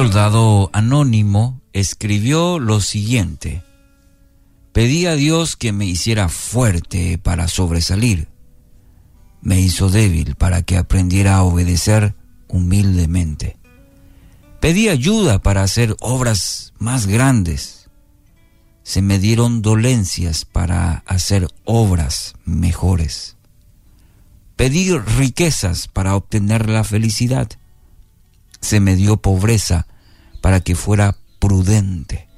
soldado anónimo escribió lo siguiente. Pedí a Dios que me hiciera fuerte para sobresalir. Me hizo débil para que aprendiera a obedecer humildemente. Pedí ayuda para hacer obras más grandes. Se me dieron dolencias para hacer obras mejores. Pedí riquezas para obtener la felicidad. Se me dio pobreza para que fuera prudente.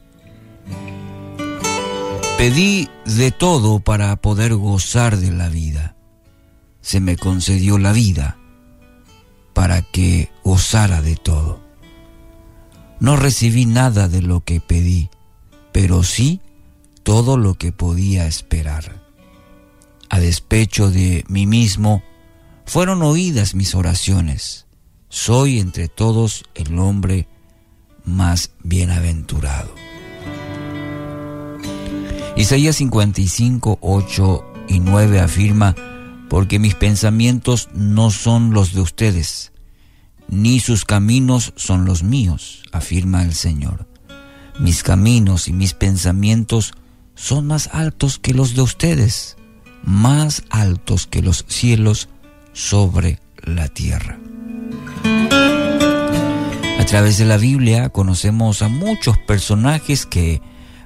Pedí de todo para poder gozar de la vida. Se me concedió la vida para que gozara de todo. No recibí nada de lo que pedí, pero sí todo lo que podía esperar. A despecho de mí mismo, fueron oídas mis oraciones. Soy entre todos el hombre más bienaventurado. Isaías 55, 8 y 9 afirma, porque mis pensamientos no son los de ustedes, ni sus caminos son los míos, afirma el Señor. Mis caminos y mis pensamientos son más altos que los de ustedes, más altos que los cielos sobre la tierra. Través de la Biblia conocemos a muchos personajes que,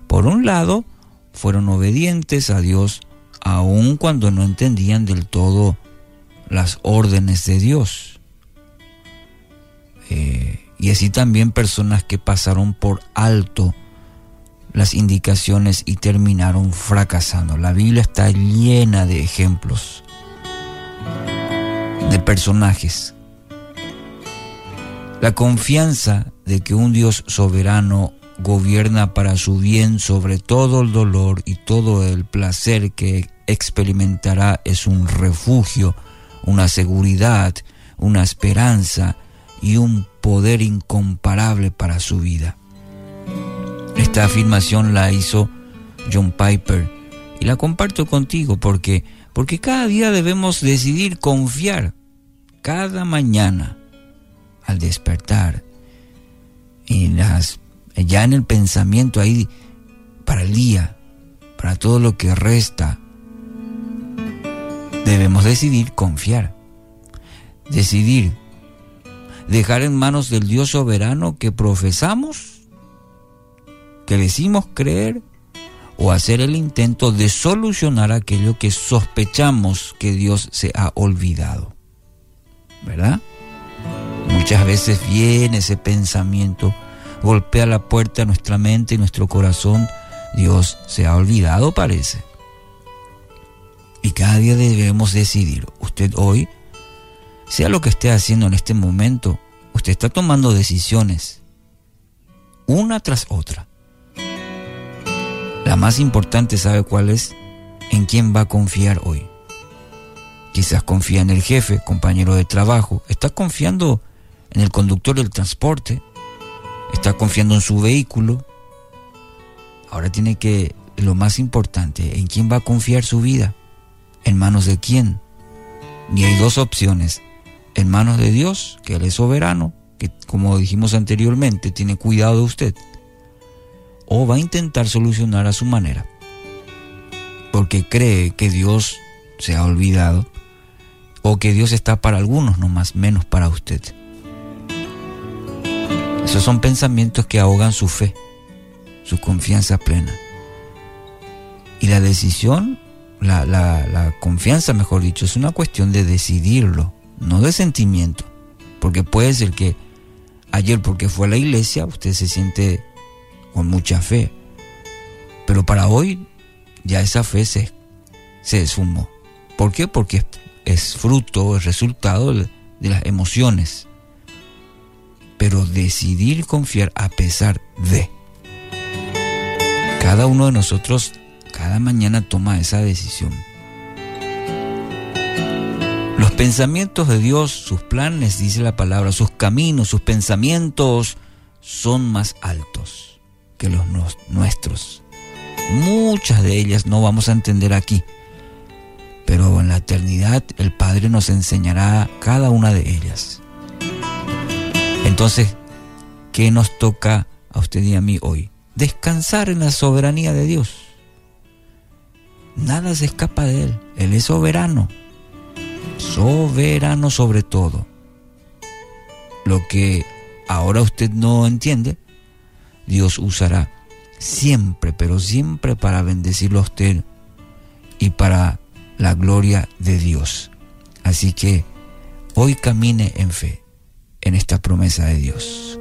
por un lado, fueron obedientes a Dios aun cuando no entendían del todo las órdenes de Dios. Eh, y así también personas que pasaron por alto las indicaciones y terminaron fracasando. La Biblia está llena de ejemplos de personajes. La confianza de que un Dios soberano gobierna para su bien sobre todo el dolor y todo el placer que experimentará es un refugio, una seguridad, una esperanza y un poder incomparable para su vida. Esta afirmación la hizo John Piper y la comparto contigo porque porque cada día debemos decidir confiar cada mañana al despertar en las ya en el pensamiento ahí para el día, para todo lo que resta, debemos decidir confiar, decidir dejar en manos del Dios soberano que profesamos, que decimos creer, o hacer el intento de solucionar aquello que sospechamos que Dios se ha olvidado. ¿Verdad? Muchas veces viene ese pensamiento golpea la puerta de nuestra mente y nuestro corazón, Dios se ha olvidado, parece. Y cada día debemos decidir, usted hoy, sea lo que esté haciendo en este momento, usted está tomando decisiones, una tras otra. La más importante, ¿sabe cuál es? En quién va a confiar hoy. Quizás confía en el jefe, compañero de trabajo, está confiando en el conductor del transporte, está confiando en su vehículo. Ahora tiene que, lo más importante, ¿en quién va a confiar su vida? ¿En manos de quién? Y hay dos opciones. En manos de Dios, que Él es soberano, que como dijimos anteriormente, tiene cuidado de usted. O va a intentar solucionar a su manera. Porque cree que Dios se ha olvidado. O que Dios está para algunos nomás, menos para usted. Son pensamientos que ahogan su fe, su confianza plena. Y la decisión, la, confianza, mejor dicho, es una cuestión de decidirlo, no de sentimiento. Porque puede ser que ayer porque fue a la iglesia usted se siente con mucha fe. Pero para hoy ya esa fe se, se esfumó. ¿Por qué? Porque es, fruto, es resultado de las emociones pero decidir confiar a pesar de. Cada uno de nosotros cada mañana toma esa decisión. Los pensamientos de Dios, sus planes, dice la palabra, sus caminos, sus pensamientos son más altos que los nuestros. Muchas de ellas no vamos a entender aquí, pero en la eternidad el Padre nos enseñará cada una de ellas. Entonces, ¿Qué nos toca a usted y a mí hoy? Descansar en la soberanía de Dios. Nada se escapa de Él. Él es soberano. Soberano sobre todo. Lo que ahora usted no entiende, Dios usará siempre, pero siempre para bendecirlo a usted y para la gloria de Dios. Así que hoy camine en fe, en esta promesa de Dios.